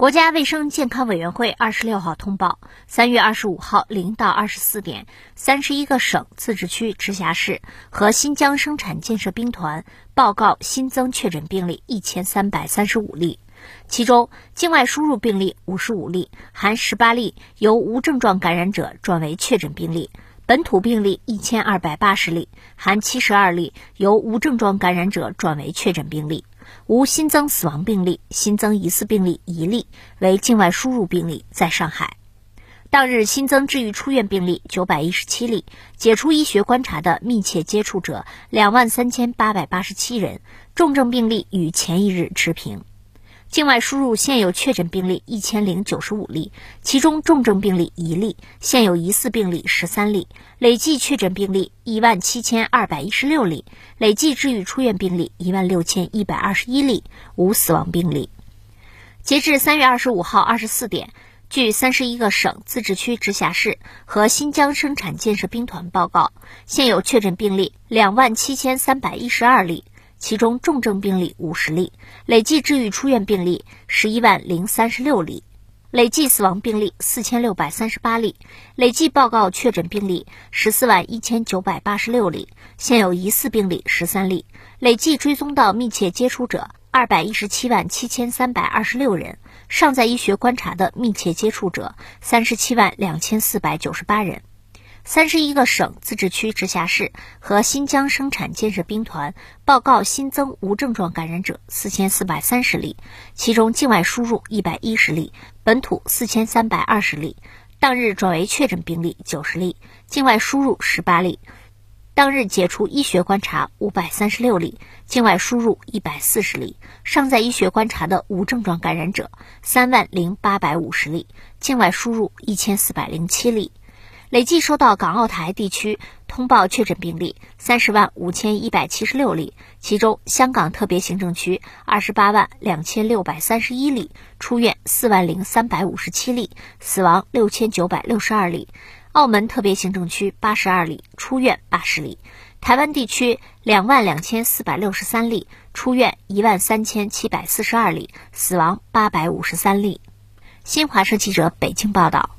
国家卫生健康委员会二十六号通报，三月二十五号零到二十四点，三十一个省、自治区、直辖市和新疆生产建设兵团报告新增确诊病例一千三百三十五例，其中境外输入病例五十五例，含十八例由无症状感染者转为确诊病例；本土病例一千二百八十例，含七十二例由无症状感染者转为确诊病例。无新增死亡病例，新增疑似病例一例，为境外输入病例，在上海。当日新增治愈出院病例九百一十七例，解除医学观察的密切接触者两万三千八百八十七人，重症病例与前一日持平。境外输入现有确诊病例一千零九十五例，其中重症病例一例，现有疑似病例十三例，累计确诊病例一万七千二百一十六例，累计治愈出院病例一万六千一百二十一例，无死亡病例。截至三月二十五号二十四点，据三十一个省、自治区、直辖市和新疆生产建设兵团报告，现有确诊病例两万七千三百一十二例。其中重症病例五十例，累计治愈出院病例十一万零三十六例，累计死亡病例四千六百三十八例，累计报告确诊病例十四万一千九百八十六例，现有疑似病例十三例，累计追踪到密切接触者二百一十七万七千三百二十六人，尚在医学观察的密切接触者三十七万两千四百九十八人。三十一个省、自治区、直辖市和新疆生产建设兵团报告新增无症状感染者四千四百三十例，其中境外输入一百一十例，本土四千三百二十例，当日转为确诊病例九十例，境外输入十八例，当日解除医学观察五百三十六例，境外输入一百四十例，尚在医学观察的无症状感染者三万零八百五十例，境外输入一千四百零七例。累计收到港澳台地区通报确诊病例三十万五千一百七十六例，其中香港特别行政区二十八万两千六百三十一例，出院四万零三百五十七例，死亡六千九百六十二例；澳门特别行政区八十二例，出院八十例；台湾地区两万两千四百六十三例，出院一万三千七百四十二例，死亡八百五十三例。新华社记者北京报道。